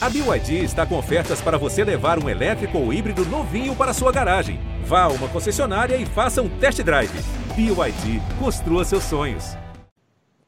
A BYD está com ofertas para você levar um elétrico ou híbrido novinho para sua garagem. Vá a uma concessionária e faça um test drive. BYD, construa seus sonhos.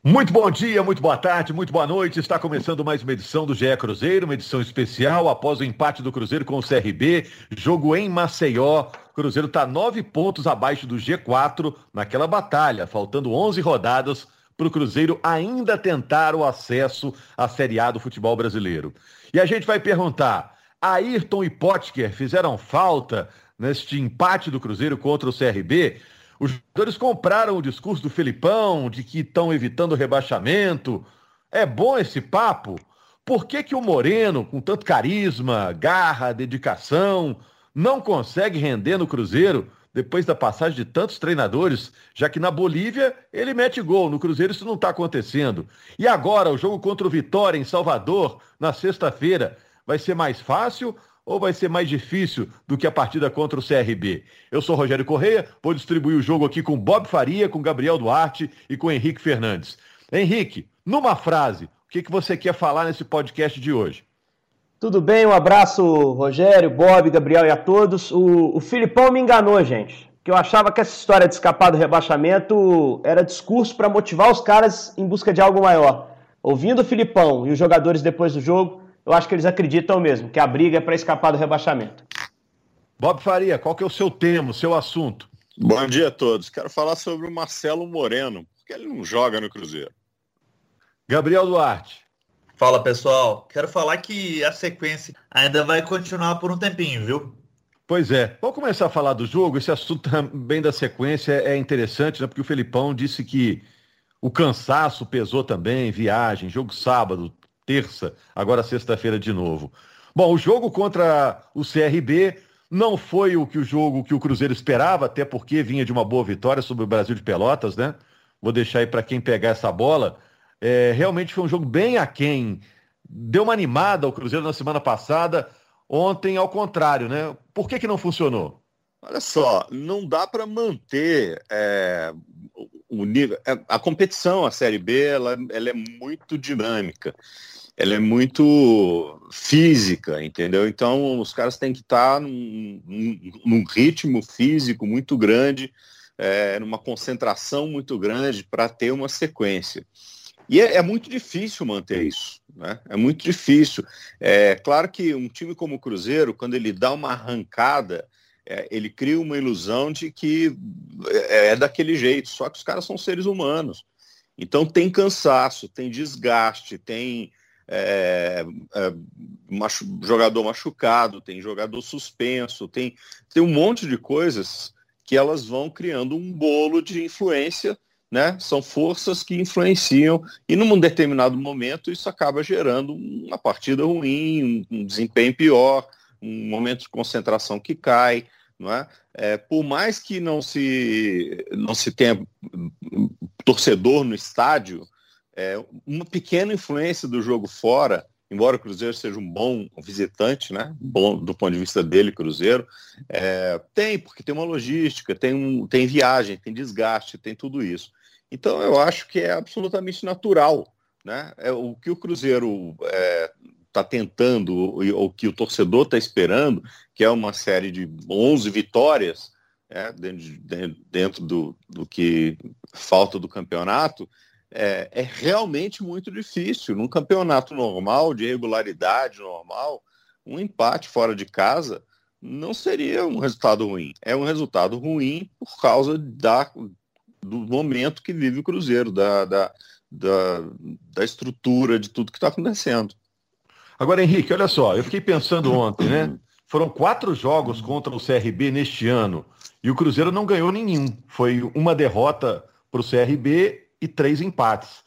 Muito bom dia, muito boa tarde, muito boa noite. Está começando mais uma edição do GE Cruzeiro, uma edição especial após o empate do Cruzeiro com o CRB, jogo em Maceió. Cruzeiro está nove pontos abaixo do G4 naquela batalha, faltando 11 rodadas para o Cruzeiro ainda tentar o acesso à Série A do futebol brasileiro. E a gente vai perguntar: Ayrton e Potker fizeram falta neste empate do Cruzeiro contra o CRB? Os jogadores compraram o discurso do Felipão de que estão evitando o rebaixamento. É bom esse papo? Por que, que o Moreno, com tanto carisma, garra, dedicação, não consegue render no Cruzeiro depois da passagem de tantos treinadores, já que na Bolívia ele mete gol, no Cruzeiro isso não está acontecendo. E agora, o jogo contra o Vitória em Salvador, na sexta-feira, vai ser mais fácil ou vai ser mais difícil do que a partida contra o CRB? Eu sou Rogério Correia, vou distribuir o jogo aqui com Bob Faria, com Gabriel Duarte e com Henrique Fernandes. Henrique, numa frase, o que, que você quer falar nesse podcast de hoje? Tudo bem, um abraço, Rogério, Bob, Gabriel e a todos. O, o Filipão me enganou, gente. Que eu achava que essa história de escapar do rebaixamento era discurso para motivar os caras em busca de algo maior. Ouvindo o Filipão e os jogadores depois do jogo, eu acho que eles acreditam mesmo que a briga é para escapar do rebaixamento. Bob Faria, qual que é o seu tema, o seu assunto? Bom dia a todos. Quero falar sobre o Marcelo Moreno, porque ele não joga no Cruzeiro. Gabriel Duarte. Fala pessoal, quero falar que a sequência ainda vai continuar por um tempinho, viu? Pois é, vamos começar a falar do jogo. Esse assunto também da sequência é interessante, né? Porque o Felipão disse que o cansaço pesou também, viagem, jogo sábado, terça, agora sexta-feira de novo. Bom, o jogo contra o CRB não foi o que o jogo que o Cruzeiro esperava, até porque vinha de uma boa vitória sobre o Brasil de Pelotas, né? Vou deixar aí para quem pegar essa bola. É, realmente foi um jogo bem aquém. Deu uma animada ao Cruzeiro na semana passada. Ontem, ao contrário, né? Por que, que não funcionou? Olha só, não dá para manter é, o nível. É, a competição, a Série B, ela, ela é muito dinâmica ela é muito física, entendeu? Então os caras têm que estar num, num, ritmo físico muito grande, é, numa concentração muito grande para ter uma sequência. E é, é, muito difícil manter isso, né? É muito difícil. É claro que um time como o Cruzeiro, quando ele dá uma arrancada, é, ele cria uma ilusão de que é, é daquele jeito. Só que os caras são seres humanos. Então tem cansaço, tem desgaste, tem é, é, machu jogador machucado, tem jogador suspenso, tem, tem um monte de coisas que elas vão criando um bolo de influência né? São forças que influenciam e num determinado momento isso acaba gerando uma partida ruim, um, desempenho pior, um momento de concentração que cai, não é? é? por mais que não se não se tenha torcedor no estádio, é, uma pequena influência do jogo fora, embora o Cruzeiro seja um bom visitante, né? Bom do ponto de vista dele, Cruzeiro, é, tem porque tem uma logística, tem um, tem viagem, tem desgaste, tem tudo isso. Então eu acho que é absolutamente natural. Né? É, o que o Cruzeiro está é, tá tentando, ou o que o torcedor está esperando, que é uma série de 11 vitórias é, dentro, dentro do, do, que falta do campeonato, é, é, realmente muito difícil. Num campeonato normal, de regularidade normal, um empate fora de casa não seria um resultado ruim. É um resultado ruim por causa da, do momento que vive o Cruzeiro, da, da, da, da estrutura de tudo que está acontecendo. Agora, Henrique, olha só, eu fiquei pensando ontem, né? Foram quatro jogos contra o CRB neste ano e o Cruzeiro não ganhou nenhum. Foi uma derrota para o CRB e três empates.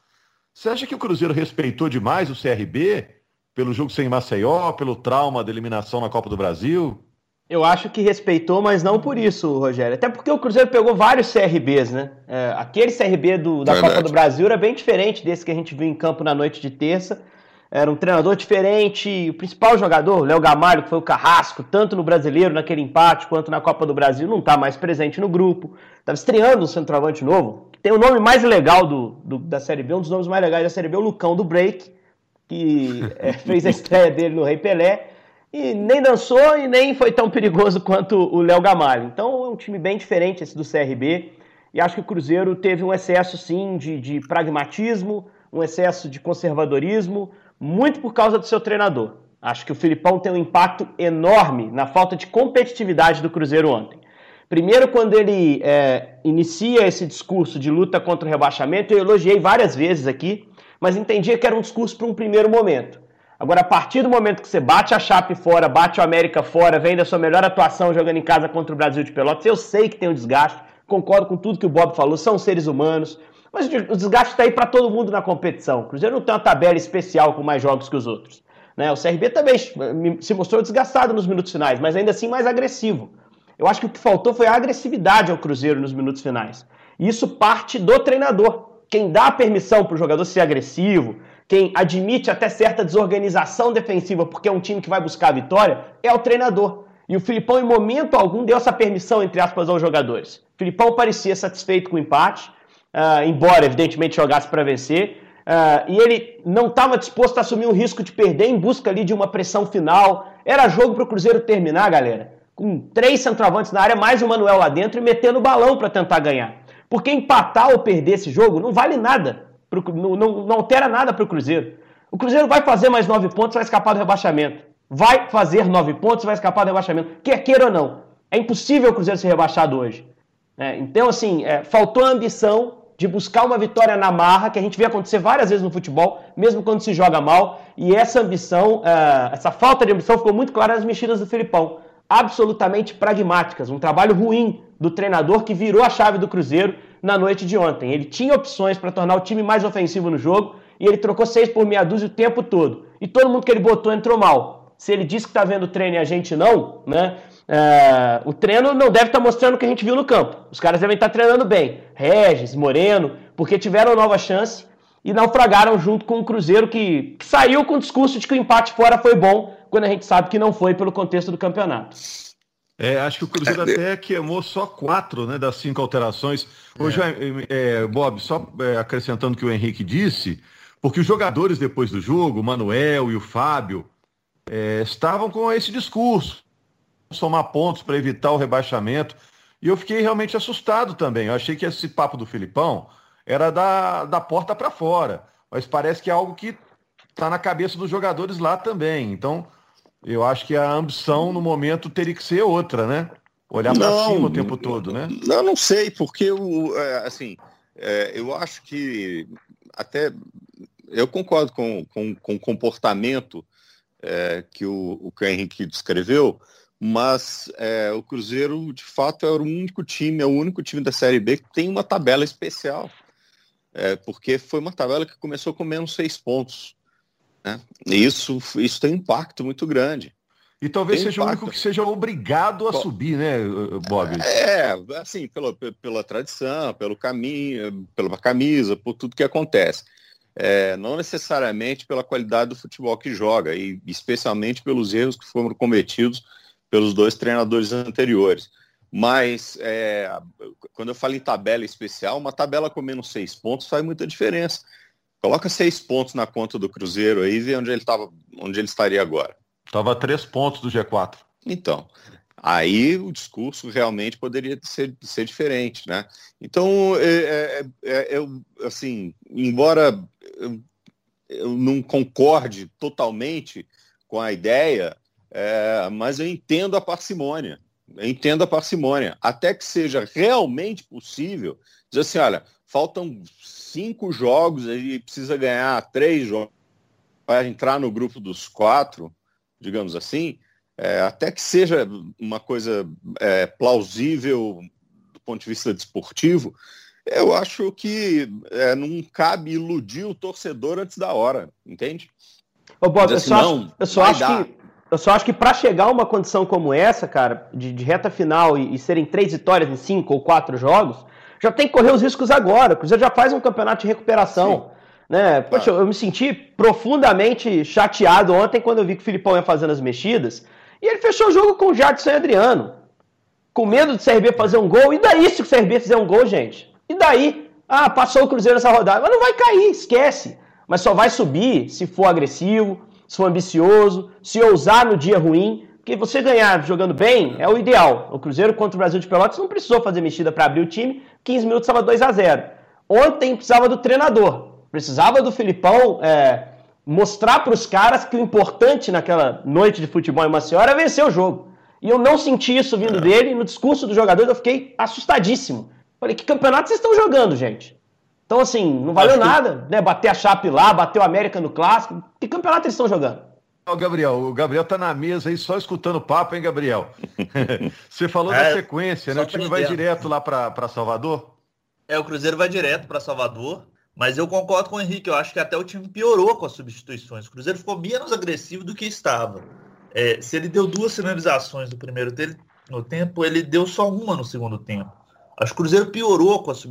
Você acha que o Cruzeiro respeitou demais o CRB pelo jogo sem Maceió, pelo trauma da eliminação na Copa do Brasil? Eu acho que respeitou, mas não por isso, Rogério. Até porque o Cruzeiro pegou vários CRBs, né? É, aquele CRB do, da Verdade. Copa do Brasil era bem diferente desse que a gente viu em campo na noite de terça. Era um treinador diferente. O principal jogador, Léo Gamalho, que foi o carrasco, tanto no brasileiro, naquele empate, quanto na Copa do Brasil, não está mais presente no grupo. Estava estreando um centroavante novo, que tem o nome mais legal do, do, da Série B, um dos nomes mais legais da Série B, o Lucão do Break, que é, fez a estreia dele no Rei Pelé, e nem dançou e nem foi tão perigoso quanto o Léo Gamalho. Então é um time bem diferente esse do CRB, e acho que o Cruzeiro teve um excesso, sim, de, de pragmatismo, um excesso de conservadorismo, muito por causa do seu treinador. Acho que o Filipão tem um impacto enorme na falta de competitividade do Cruzeiro ontem. Primeiro, quando ele é, inicia esse discurso de luta contra o rebaixamento, eu elogiei várias vezes aqui, mas entendia que era um discurso para um primeiro momento. Agora, a partir do momento que você bate a Chape fora, bate o América fora, vem da sua melhor atuação jogando em casa contra o Brasil de Pelotas, eu sei que tem um desgaste, concordo com tudo que o Bob falou, são seres humanos, mas o desgaste está aí para todo mundo na competição. O Cruzeiro não tem uma tabela especial com mais jogos que os outros. Né? O CRB também se mostrou desgastado nos minutos finais, mas ainda assim mais agressivo. Eu acho que o que faltou foi a agressividade ao Cruzeiro nos minutos finais. E isso parte do treinador. Quem dá a permissão para o jogador ser agressivo, quem admite até certa desorganização defensiva porque é um time que vai buscar a vitória, é o treinador. E o Filipão, em momento algum, deu essa permissão, entre aspas, aos jogadores. O Filipão parecia satisfeito com o empate, uh, embora, evidentemente, jogasse para vencer. Uh, e ele não estava disposto a assumir o risco de perder em busca ali de uma pressão final. Era jogo para o Cruzeiro terminar, galera, com três centroavantes na área, mais o Manuel lá dentro e metendo o balão para tentar ganhar. Porque empatar ou perder esse jogo não vale nada, pro, não, não, não altera nada para o Cruzeiro. O Cruzeiro vai fazer mais nove pontos, vai escapar do rebaixamento. Vai fazer nove pontos, vai escapar do rebaixamento. Quer queira ou não. É impossível o Cruzeiro ser rebaixado hoje. É, então, assim, é, faltou ambição de buscar uma vitória na marra, que a gente vê acontecer várias vezes no futebol, mesmo quando se joga mal, e essa ambição, uh, essa falta de ambição ficou muito clara nas mexidas do Filipão. Absolutamente pragmáticas, um trabalho ruim do treinador que virou a chave do Cruzeiro na noite de ontem. Ele tinha opções para tornar o time mais ofensivo no jogo e ele trocou seis por meia dúzia o tempo todo. E todo mundo que ele botou entrou mal. Se ele disse que está vendo o treino e a gente não, né? É, o treino não deve estar tá mostrando o que a gente viu no campo. Os caras devem estar tá treinando bem. Regis, Moreno, porque tiveram nova chance e naufragaram junto com o Cruzeiro, que, que saiu com o discurso de que o empate fora foi bom, quando a gente sabe que não foi pelo contexto do campeonato. É, acho que o Cruzeiro é, até queimou só quatro né, das cinco alterações. Hoje, é. é, Bob, só é, acrescentando o que o Henrique disse, porque os jogadores depois do jogo, o Manuel e o Fábio, é, estavam com esse discurso somar pontos para evitar o rebaixamento. E eu fiquei realmente assustado também. Eu achei que esse papo do Filipão era da, da porta para fora. Mas parece que é algo que está na cabeça dos jogadores lá também. Então, eu acho que a ambição no momento teria que ser outra, né? Olhar para cima o tempo todo, né? Não, não sei, porque eu, é, assim, é, eu acho que até eu concordo com, com, com o comportamento é, que o, o que o Henrique descreveu, mas é, o Cruzeiro, de fato, é o único time, é o único time da Série B que tem uma tabela especial. É, porque foi uma tabela que começou com menos seis pontos. Né? E isso, isso tem um impacto muito grande. E talvez tem seja impacto. o único que seja obrigado a Bom, subir, né, Bob? É, assim, pela, pela tradição, pelo caminho, pela camisa, por tudo que acontece. É, não necessariamente pela qualidade do futebol que joga, e especialmente pelos erros que foram cometidos pelos dois treinadores anteriores. Mas é, quando eu falo em tabela especial, uma tabela com menos seis pontos faz muita diferença. Coloca seis pontos na conta do Cruzeiro aí e vê onde ele, tava, onde ele estaria agora. Estava três pontos do G4. Então, aí o discurso realmente poderia ser, ser diferente, né? Então, é, é, é, eu, assim, embora eu, eu não concorde totalmente com a ideia, é, mas eu entendo a parcimônia. Eu entendo a parcimônia. Até que seja realmente possível dizer assim, olha, faltam cinco jogos, ele precisa ganhar três jogos para entrar no grupo dos quatro, digamos assim, é, até que seja uma coisa é, plausível do ponto de vista desportivo, eu acho que é, não cabe iludir o torcedor antes da hora, entende? Ô, Bob, eu, assim, só acho, eu só acho que eu só acho que para chegar a uma condição como essa, cara, de, de reta final e, e, serem três vitórias em cinco ou quatro jogos, já tem que correr os riscos agora. O Cruzeiro já faz um campeonato de recuperação. Né? Poxa, eu, eu me senti profundamente chateado ontem quando eu vi que o Filipão ia fazendo as mexidas. E ele fechou o jogo com o Jadson e Adriano. Com medo de CRB fazer um gol. E daí se o CRB fizer um gol, gente? E daí? Ah, passou o Cruzeiro nessa rodada. Mas não vai cair, esquece. mas só vai subir se for agressivo, se for ambicioso, se ousar no dia ruim. Porque você ganhar jogando bem é o ideal. O Cruzeiro contra o Brasil de Pelotas não precisou fazer mexida para abrir o time, 15 minutos estava 2 a 0 Ontem precisava do treinador, precisava do Filipão é, mostrar para os caras que o importante naquela noite de futebol em Maceió era vencer o jogo. E eu não senti isso vindo é. dele. No discurso dos jogadores eu fiquei assustadíssimo. Falei, que campeonato vocês estão jogando, gente? Então, assim, não valeu Acho nada, que... né? Bater a Chape lá, bater o América no Clássico. Que campeonato eles estão jogando? O Gabriel, o Gabriel tá na mesa aí só escutando papo, hein, Gabriel? Você falou é, da sequência, né? O time vai direto lá para Salvador? É, o Cruzeiro vai direto para Salvador, mas eu concordo com o Henrique, eu acho que até o time piorou com as substituições. O Cruzeiro ficou menos agressivo do que estava. É, se ele deu duas finalizações no primeiro no tempo, ele deu só uma no segundo tempo. Acho que o Cruzeiro piorou com as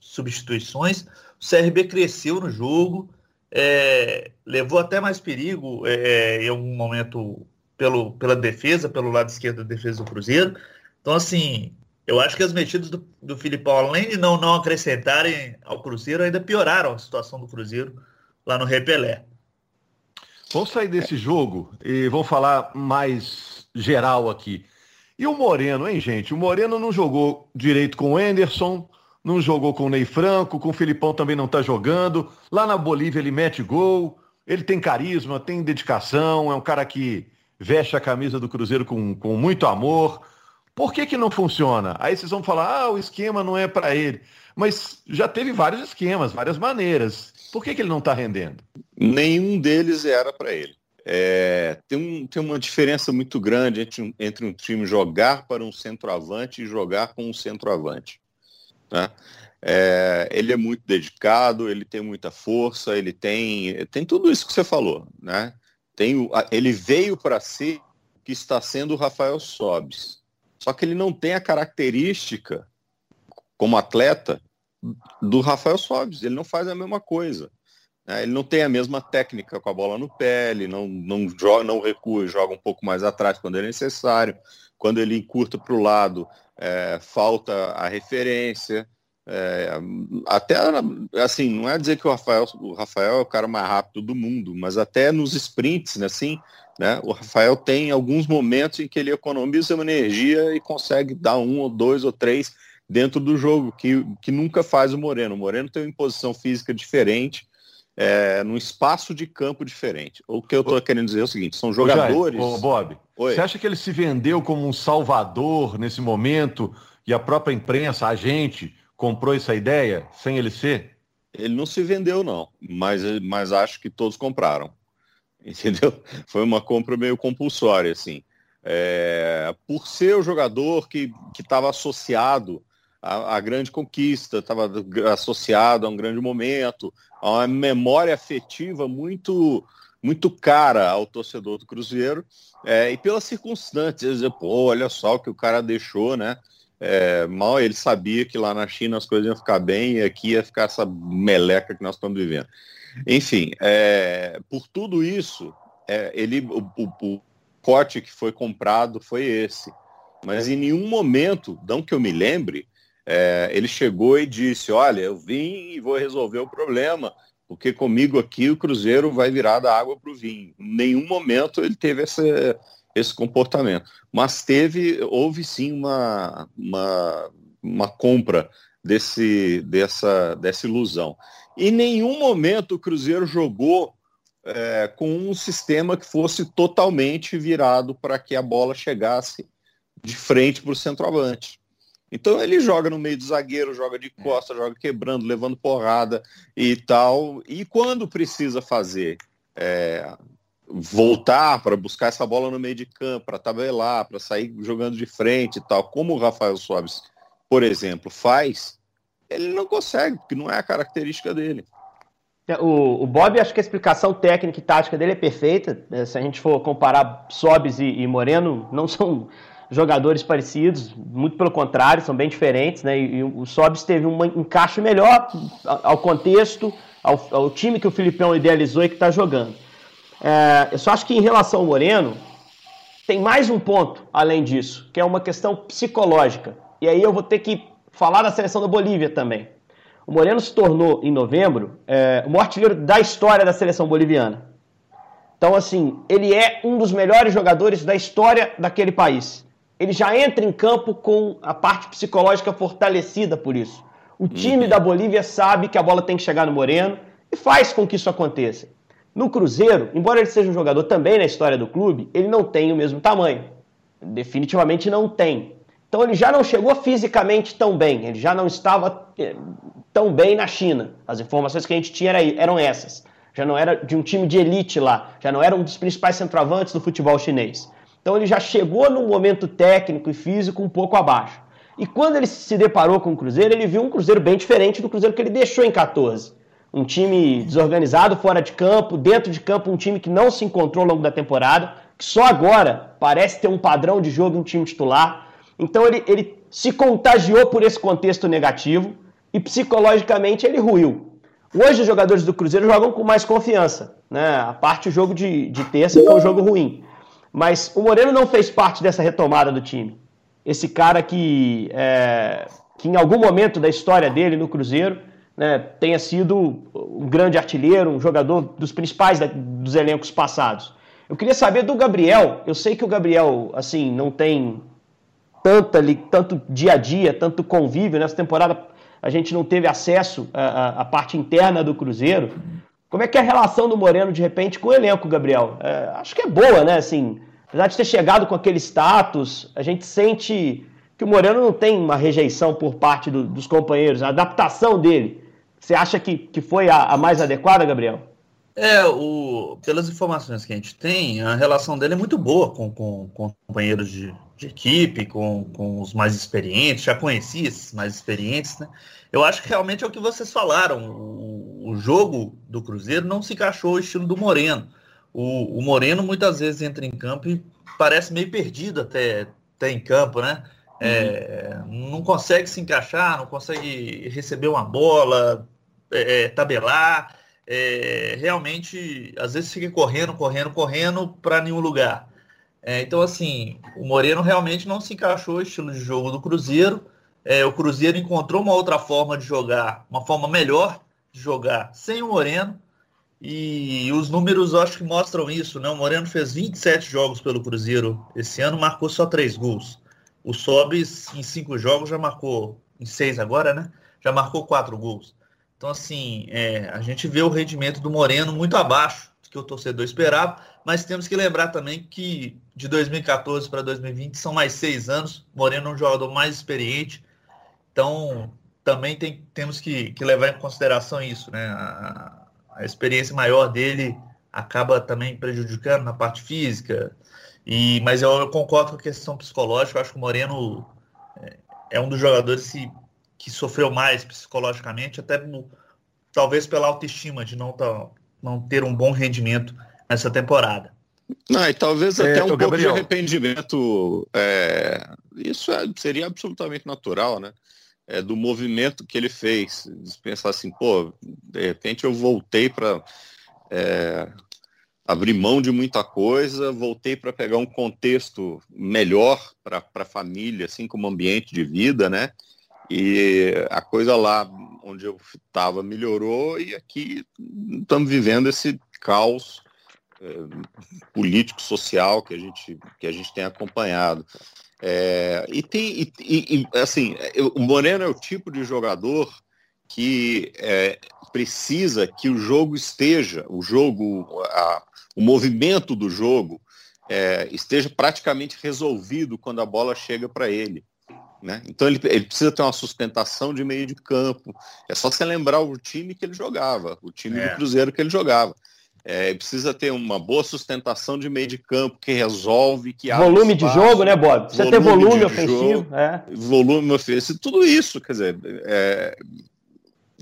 substituições, o CRB cresceu no jogo, é, levou até mais perigo é, em algum momento pelo, pela defesa, pelo lado esquerdo da defesa do Cruzeiro. Então, assim, eu acho que as mexidas do, do Filipão, além de não, não acrescentarem ao Cruzeiro, ainda pioraram a situação do Cruzeiro lá no Repelé. Vamos sair desse jogo e vamos falar mais geral aqui. E o Moreno, hein, gente? O Moreno não jogou direito com o Anderson, não jogou com o Ney Franco, com o Filipão também não tá jogando. Lá na Bolívia ele mete gol, ele tem carisma, tem dedicação, é um cara que veste a camisa do Cruzeiro com, com muito amor. Por que, que não funciona? Aí vocês vão falar, ah, o esquema não é para ele. Mas já teve vários esquemas, várias maneiras. Por que, que ele não está rendendo? Nenhum deles era para ele. É, tem, um, tem uma diferença muito grande entre, entre um time jogar para um centroavante e jogar com um centroavante. Né? É, ele é muito dedicado, ele tem muita força, ele tem, tem tudo isso que você falou. Né? Tem, ele veio para si que está sendo o Rafael Sobis. Só que ele não tem a característica, como atleta, do Rafael Sobis. Ele não faz a mesma coisa. Né? Ele não tem a mesma técnica com a bola no pé, ele não, não, joga, não recua, joga um pouco mais atrás quando é necessário. Quando ele encurta para o lado, é, falta a referência. É, até assim, não é dizer que o Rafael, o Rafael é o cara mais rápido do mundo, mas até nos sprints, né, assim, né, o Rafael tem alguns momentos em que ele economiza uma energia e consegue dar um ou dois ou três dentro do jogo, que, que nunca faz o Moreno. O Moreno tem uma imposição física diferente, é, num espaço de campo diferente. O que eu estou querendo dizer é o seguinte: são jogadores. Ô, Bob, Oi. você acha que ele se vendeu como um salvador nesse momento e a própria imprensa, a gente, comprou essa ideia sem ele ser? Ele não se vendeu, não, mas, mas acho que todos compraram. Entendeu? Foi uma compra meio compulsória, assim. É, por ser o jogador que estava associado à, à, grande conquista, estava associado a um grande momento, uma memória afetiva muito muito cara ao torcedor do Cruzeiro é, e pelas circunstâncias, pô, olha só o que o cara deixou, né? É, mal ele sabia que lá na China as coisas iam ficar bem e aqui ia ficar essa meleca que nós estamos vivendo. Enfim, é, por tudo isso, é, ele, o, o, o, corte que foi comprado foi esse. Mas em nenhum momento, não que eu me lembre, é, ele chegou e disse, olha, eu vim e vou resolver o problema, porque comigo aqui o Cruzeiro vai virar da água para o vinho. Em nenhum momento ele teve esse, comportamento. Mas teve, houve sim uma, uma, uma compra desse, dessa, dessa ilusão. Em nenhum momento o Cruzeiro jogou é, com um sistema que fosse totalmente virado para que a bola chegasse de frente para o centroavante. Então ele joga no meio do zagueiro, joga de costa, joga quebrando, levando porrada e tal. E quando precisa fazer é, voltar para buscar essa bola no meio de campo, para tabelar, para sair jogando de frente e tal, como o Rafael Sobis, por exemplo, faz, ele não consegue, porque não é a característica dele. É, o, o Bob, acho que a explicação técnica e tática dele é perfeita. É, se a gente for comparar Sobis e, e, Moreno, não são jogadores parecidos, muito pelo contrário, são bem diferentes, né? E, e o Sobis teve um encaixe melhor ao contexto, ao, ao time que o Filipão idealizou e que está jogando. É, eu só acho que em relação ao Moreno, tem mais um ponto além disso, que é uma questão psicológica. E aí eu vou ter que falar da seleção da Bolívia também. O Moreno se tornou, em novembro, é, o maior artilheiro da história da seleção boliviana. Então, assim, ele é um dos melhores jogadores da história daquele país. Ele já entra em campo com a parte psicológica fortalecida por isso. O time uhum. da Bolívia sabe que a bola tem que chegar no Moreno e faz com que isso aconteça. No Cruzeiro, embora ele seja um jogador também na história do clube, ele não tem o mesmo tamanho. Definitivamente não tem. Então ele já não chegou fisicamente tão bem, ele já não estava eh, tão bem na China. As informações que a gente tinha eram essas já não era de um time de elite lá, já não era um dos principais centroavantes do futebol chinês. Então ele já chegou num momento técnico e físico um pouco abaixo. E quando ele se deparou com o Cruzeiro, ele viu um Cruzeiro bem diferente do Cruzeiro que ele deixou em 14. Um time desorganizado fora de campo, dentro de campo um time que não se encontrou ao longo da temporada, que só agora parece ter um padrão de jogo em um time titular. Então ele, ele se contagiou por esse contexto negativo e psicologicamente ele ruiu. Hoje os jogadores do Cruzeiro jogam com mais confiança. Né? A parte do jogo de, de terça foi um jogo ruim. Mas o Moreno não fez parte dessa retomada do time. Esse cara que, é, que em algum momento da história dele no Cruzeiro né, tenha sido um grande artilheiro, um jogador dos principais da, dos elencos passados. Eu queria saber do Gabriel. Eu sei que o Gabriel assim não tem tanta, tanto dia a dia, tanto convívio nessa temporada a gente não teve acesso à, à, parte interna do Cruzeiro. Como é que é a relação do Moreno, de repente, com o elenco, Gabriel? É, acho que é boa, né? Assim, apesar de ter chegado com aquele status, a gente sente que o Moreno não tem uma rejeição por parte do, dos companheiros, a adaptação dele. Você acha que, que foi a, a mais adequada, Gabriel? É, o, pelas informações que a gente tem, a relação dele é muito boa com, com, com companheiros de, de equipe, com, com os mais experientes, já conheci esses mais experientes, né? Eu acho que realmente é o que vocês falaram. O, o jogo do Cruzeiro não se encaixou ao estilo do Moreno. O, o, Moreno muitas vezes entra em campo e parece meio perdido até, até em campo, né? É, uhum. Não consegue se encaixar, não consegue receber uma bola, é, é tabelar. É, realmente, às vezes fica correndo, correndo, correndo para nenhum lugar. É, então, assim, o Moreno realmente não se encaixou no estilo de jogo do Cruzeiro. É, o Cruzeiro encontrou uma outra forma de jogar, uma forma melhor de jogar sem o Moreno. E os números acho que mostram isso, né? O Moreno fez 27 jogos pelo Cruzeiro esse ano, marcou só 3 gols. O Sobis, em 5 jogos, já marcou, em 6 agora, né? Já marcou 4 gols. Então, assim, é, a gente vê o rendimento do Moreno muito abaixo do que o torcedor esperava, mas temos que lembrar também que de 2014 para 2020 são mais seis anos. Moreno é um jogador mais experiente, então também tem, temos que, que levar em consideração isso, né? A, a, experiência maior dele acaba também prejudicando na parte física. E, mas eu, eu concordo com a questão psicológica. Eu acho que o Moreno é, é um dos jogadores que, que sofreu mais psicologicamente, até talvez pela autoestima de não, tá, não ter um bom rendimento nessa temporada. Não, e talvez é, até um pouco Gabriel. de arrependimento. É, isso é, seria absolutamente natural, né? É, do movimento que ele fez. Pensar assim, pô, de repente eu voltei para é, abrir mão de muita coisa, voltei para pegar um contexto melhor para a família, assim como ambiente de vida, né? E a coisa lá onde eu estava melhorou e aqui estamos vivendo esse caos é, político social que a gente que a gente tem acompanhado é, e tem e, e, assim eu, o Moreno é o tipo de jogador que é, precisa que o jogo esteja o jogo a, o movimento do jogo é, esteja praticamente resolvido quando a bola chega para ele né? Então ele, ele, precisa ter uma sustentação de meio de campo. É só você lembrar o time que ele jogava, o time é. do Cruzeiro que ele jogava. É, precisa ter uma boa sustentação de meio de campo que resolve, que volume espaço, de jogo, né, Bob? Precisa ter volume ofensivo, jogo, é. volume ofensivo, tudo isso, quer dizer, é,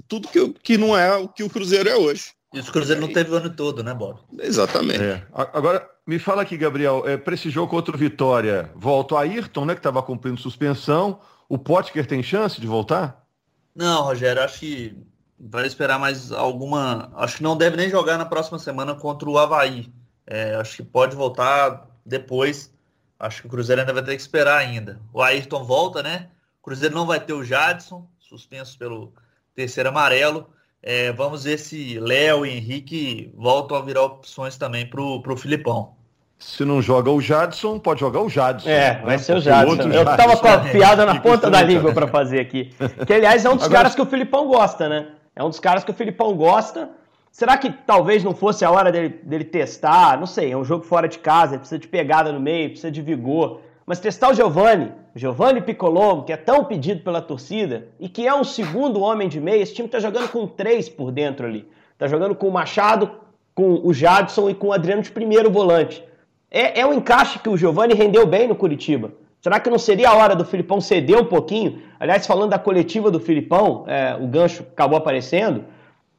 tudo que, que não é o que o Cruzeiro é hoje. E o Cruzeiro não teve o ano todo, né, Bob? Exatamente. É. Agora, me fala aqui, Gabriel, é, para esse jogo contra o Vitória, volta o Ayrton, né, que estava cumprindo suspensão. O Potker tem chance de voltar? Não, Rogério, acho que vai esperar mais alguma. Acho que não deve nem jogar na próxima semana contra o Havaí. É, acho que pode voltar depois. Acho que o Cruzeiro ainda vai ter que esperar ainda. O Ayrton volta, né? O Cruzeiro não vai ter o Jadson, suspenso pelo terceiro amarelo. É, vamos ver se Léo e Henrique voltam a virar opções também para o Filipão. Se não joga o Jadson, pode jogar o Jadson. É, vai né? ser o Jadson. Eu Jadson. tava com a piada na ponta da língua para fazer aqui. Que, aliás, é um dos Agora... caras que o Filipão gosta, né? É um dos caras que o Filipão gosta. Será que talvez não fosse a hora dele, dele testar? Não sei, é um jogo fora de casa, precisa de pegada no meio, precisa de vigor. Mas testar o Giovani, Giovani Piccolomo, que é tão pedido pela torcida, e que é um segundo homem de meio, esse time tá jogando com três por dentro ali. Tá jogando com o Machado, com o Jadson e com o Adriano de primeiro volante. É, é um encaixe que o Giovani rendeu bem no Curitiba. Será que não seria a hora do Filipão ceder um pouquinho? Aliás, falando da coletiva do Filipão, é, o gancho acabou aparecendo.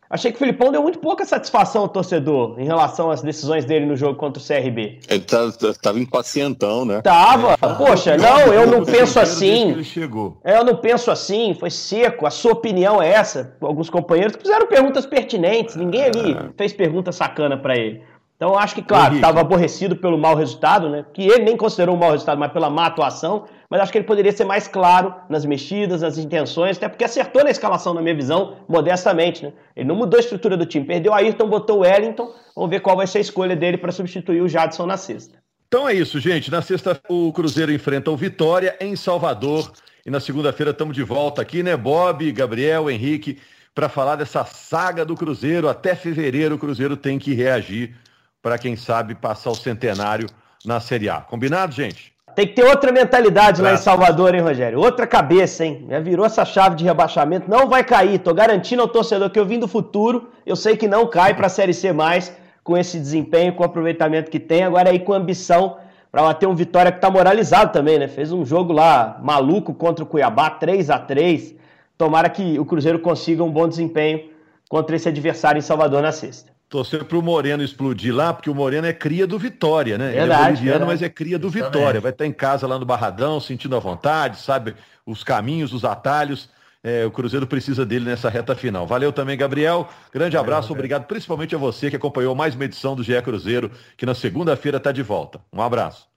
Achei que o Filipão deu muito pouca satisfação ao torcedor em relação às decisões dele no jogo contra o CRB. Ele tá, tá, tava impacientão, né? Tava. É, Poxa, não, eu não penso assim. Ele chegou. Eu não penso assim, foi seco. A sua opinião é essa. Alguns companheiros fizeram perguntas pertinentes. Ninguém ali é. fez pergunta sacana para ele. Então eu acho que, claro, estava aborrecido pelo mau resultado, né? Que ele nem considerou um mau resultado, mas pela má atuação. Mas acho que ele poderia ser mais claro nas mexidas, nas intenções, até porque acertou na escalação, na minha visão, modestamente, né? Ele não mudou a estrutura do time, perdeu a Ayrton, botou o Wellington. Vamos ver qual vai ser a escolha dele para substituir o Jadson na sexta. Então é isso, gente. Na sexta, o Cruzeiro enfrenta o Vitória em Salvador. E na segunda-feira estamos de volta aqui, né? Bob, Gabriel, Henrique, para falar dessa saga do Cruzeiro. Até fevereiro o Cruzeiro tem que reagir para quem sabe passar o centenário na Série A. Combinado, gente? Tem que ter outra mentalidade lá em Salvador, hein, Rogério? Outra cabeça, hein? Já virou essa chave de rebaixamento. Não vai cair. Tô garantindo ao torcedor que eu vim do futuro. Eu sei que não cai para a Série C mais com esse desempenho, com o aproveitamento que tem. Agora aí com ambição para bater um Vitória que tá moralizado também, né? Fez um jogo lá maluco contra o Cuiabá, 3 a 3 Tomara que o Cruzeiro consiga um bom desempenho contra esse adversário em Salvador na sexta. Torcer para o Moreno explodir lá, porque o Moreno é cria do Vitória, né? Verdade, Ele é boliviano, verdade. mas é cria do Vitória. Vai estar em casa lá no Barradão, sentindo a vontade, sabe os caminhos, os atalhos. É, o Cruzeiro precisa dele nessa reta final. Valeu também, Gabriel. Grande abraço, Valeu, obrigado principalmente a você que acompanhou mais uma edição do GE Cruzeiro, que na segunda-feira está de volta. Um abraço.